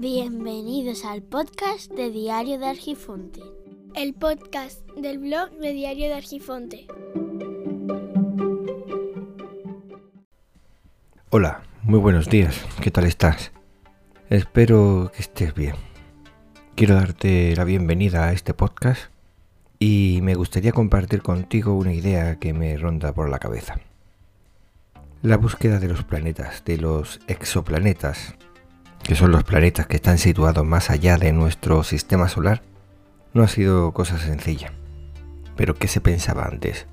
Bienvenidos al podcast de Diario de Argifonte. El podcast del blog de Diario de Argifonte. Hola, muy buenos días. ¿Qué tal estás? Espero que estés bien. Quiero darte la bienvenida a este podcast y me gustaría compartir contigo una idea que me ronda por la cabeza. La búsqueda de los planetas, de los exoplanetas, que son los planetas que están situados más allá de nuestro sistema solar, no ha sido cosa sencilla. Pero ¿qué se pensaba antes?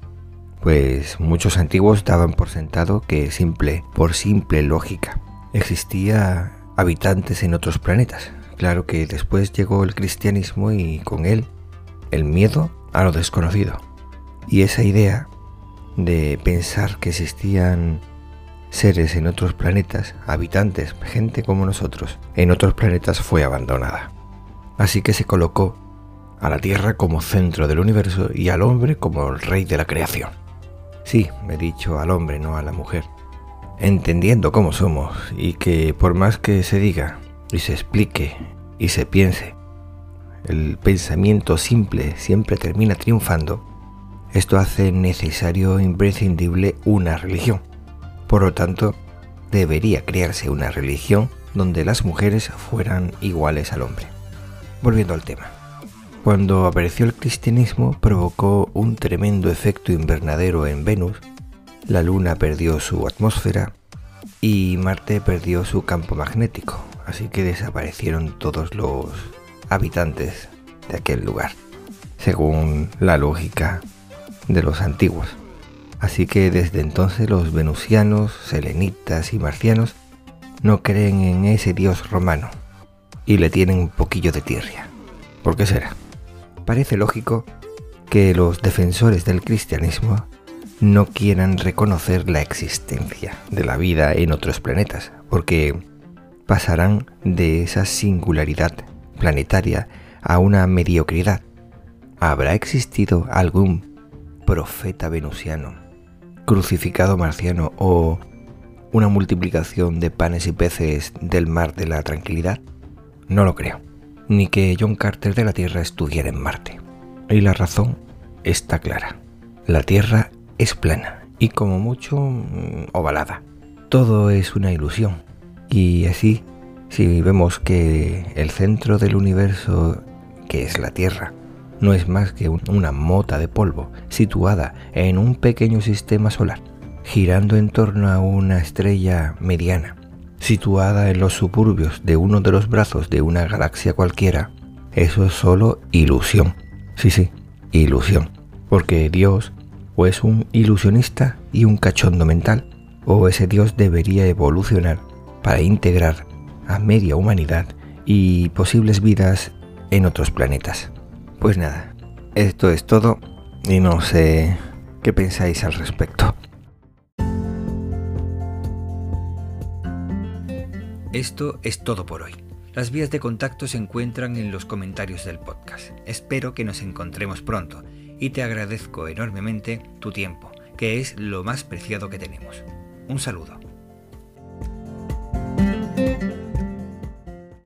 Pues muchos antiguos daban por sentado que simple, por simple lógica, existía habitantes en otros planetas. Claro que después llegó el cristianismo y con él el miedo a lo desconocido. Y esa idea de pensar que existían seres en otros planetas, habitantes, gente como nosotros, en otros planetas fue abandonada. Así que se colocó a la Tierra como centro del universo y al hombre como el rey de la creación. Sí, he dicho al hombre, no a la mujer. Entendiendo cómo somos y que por más que se diga y se explique y se piense, el pensamiento simple siempre termina triunfando, esto hace necesario e imprescindible una religión por lo tanto, debería crearse una religión donde las mujeres fueran iguales al hombre. Volviendo al tema. Cuando apareció el cristianismo provocó un tremendo efecto invernadero en Venus, la Luna perdió su atmósfera y Marte perdió su campo magnético, así que desaparecieron todos los habitantes de aquel lugar, según la lógica de los antiguos. Así que desde entonces los venusianos, selenitas y marcianos no creen en ese dios romano y le tienen un poquillo de tierra. ¿Por qué será? Parece lógico que los defensores del cristianismo no quieran reconocer la existencia de la vida en otros planetas, porque pasarán de esa singularidad planetaria a una mediocridad. ¿Habrá existido algún profeta venusiano crucificado marciano o una multiplicación de panes y peces del mar de la tranquilidad? No lo creo. Ni que John Carter de la Tierra estuviera en Marte. Y la razón está clara. La Tierra es plana y como mucho mm, ovalada. Todo es una ilusión. Y así, si vemos que el centro del universo, que es la Tierra, no es más que una mota de polvo situada en un pequeño sistema solar, girando en torno a una estrella mediana, situada en los suburbios de uno de los brazos de una galaxia cualquiera. Eso es solo ilusión. Sí, sí, ilusión. Porque Dios o es un ilusionista y un cachondo mental, o ese Dios debería evolucionar para integrar a media humanidad y posibles vidas en otros planetas. Pues nada, esto es todo y no sé qué pensáis al respecto. Esto es todo por hoy. Las vías de contacto se encuentran en los comentarios del podcast. Espero que nos encontremos pronto y te agradezco enormemente tu tiempo, que es lo más preciado que tenemos. Un saludo.